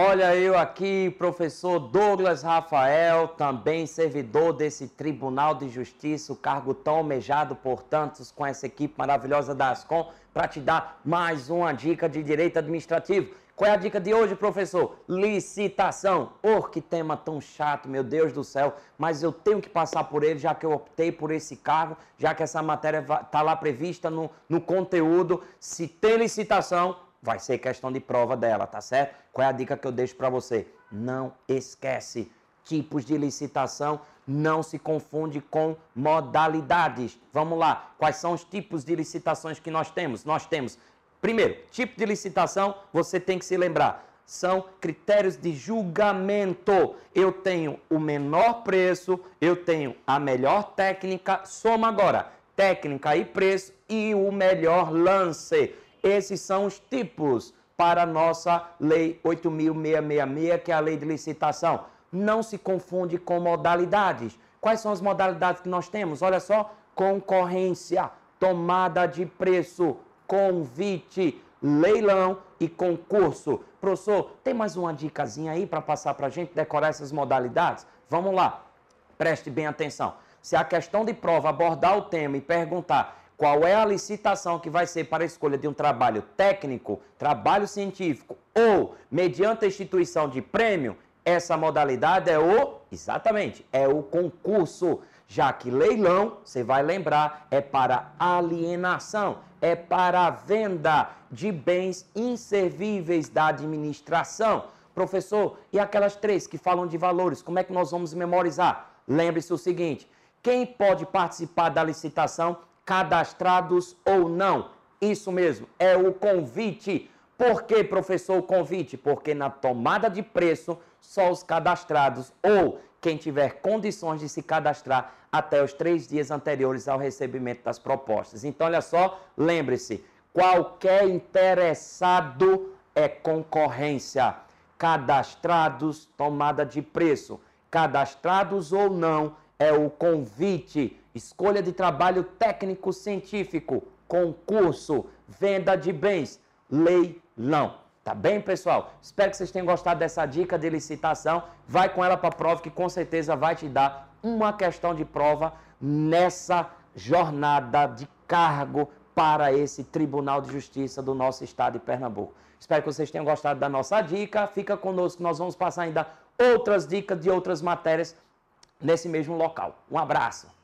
Olha eu aqui, professor Douglas Rafael, também servidor desse Tribunal de Justiça, o cargo tão almejado por tantos com essa equipe maravilhosa da Ascom, para te dar mais uma dica de direito administrativo. Qual é a dica de hoje, professor? Licitação. Oh, que tema tão chato, meu Deus do céu. Mas eu tenho que passar por ele, já que eu optei por esse cargo, já que essa matéria está lá prevista no, no conteúdo. Se tem licitação, vai ser questão de prova dela, tá certo? Qual é a dica que eu deixo para você? Não esquece. Tipos de licitação não se confunde com modalidades. Vamos lá. Quais são os tipos de licitações que nós temos? Nós temos, primeiro, tipo de licitação, você tem que se lembrar. São critérios de julgamento. Eu tenho o menor preço, eu tenho a melhor técnica, soma agora técnica e preço e o melhor lance. Esses são os tipos para a nossa Lei 8.666, que é a lei de licitação. Não se confunde com modalidades. Quais são as modalidades que nós temos? Olha só: concorrência, tomada de preço, convite, leilão e concurso. Professor, tem mais uma dicasinha aí para passar para a gente decorar essas modalidades? Vamos lá, preste bem atenção. Se a questão de prova abordar o tema e perguntar qual é a licitação que vai ser para a escolha de um trabalho técnico, trabalho científico ou mediante a instituição de prêmio, essa modalidade é o, exatamente, é o concurso. Já que leilão, você vai lembrar, é para alienação, é para venda de bens inservíveis da administração. Professor, e aquelas três que falam de valores, como é que nós vamos memorizar? Lembre-se o seguinte: quem pode participar da licitação cadastrados ou não. Isso mesmo, é o convite. Por que, professor, o convite? Porque na tomada de preço, só os cadastrados ou quem tiver condições de se cadastrar até os três dias anteriores ao recebimento das propostas. Então, olha só, lembre-se: qualquer interessado é concorrência. Cadastrados, tomada de preço. Cadastrados ou não, é o convite escolha de trabalho técnico-científico, concurso, venda de bens, leilão. Tá bem, pessoal? Espero que vocês tenham gostado dessa dica de licitação. Vai com ela para a prova que com certeza vai te dar uma questão de prova nessa jornada de cargo para esse Tribunal de Justiça do nosso estado de Pernambuco. Espero que vocês tenham gostado da nossa dica. Fica conosco, nós vamos passar ainda outras dicas de outras matérias nesse mesmo local. Um abraço.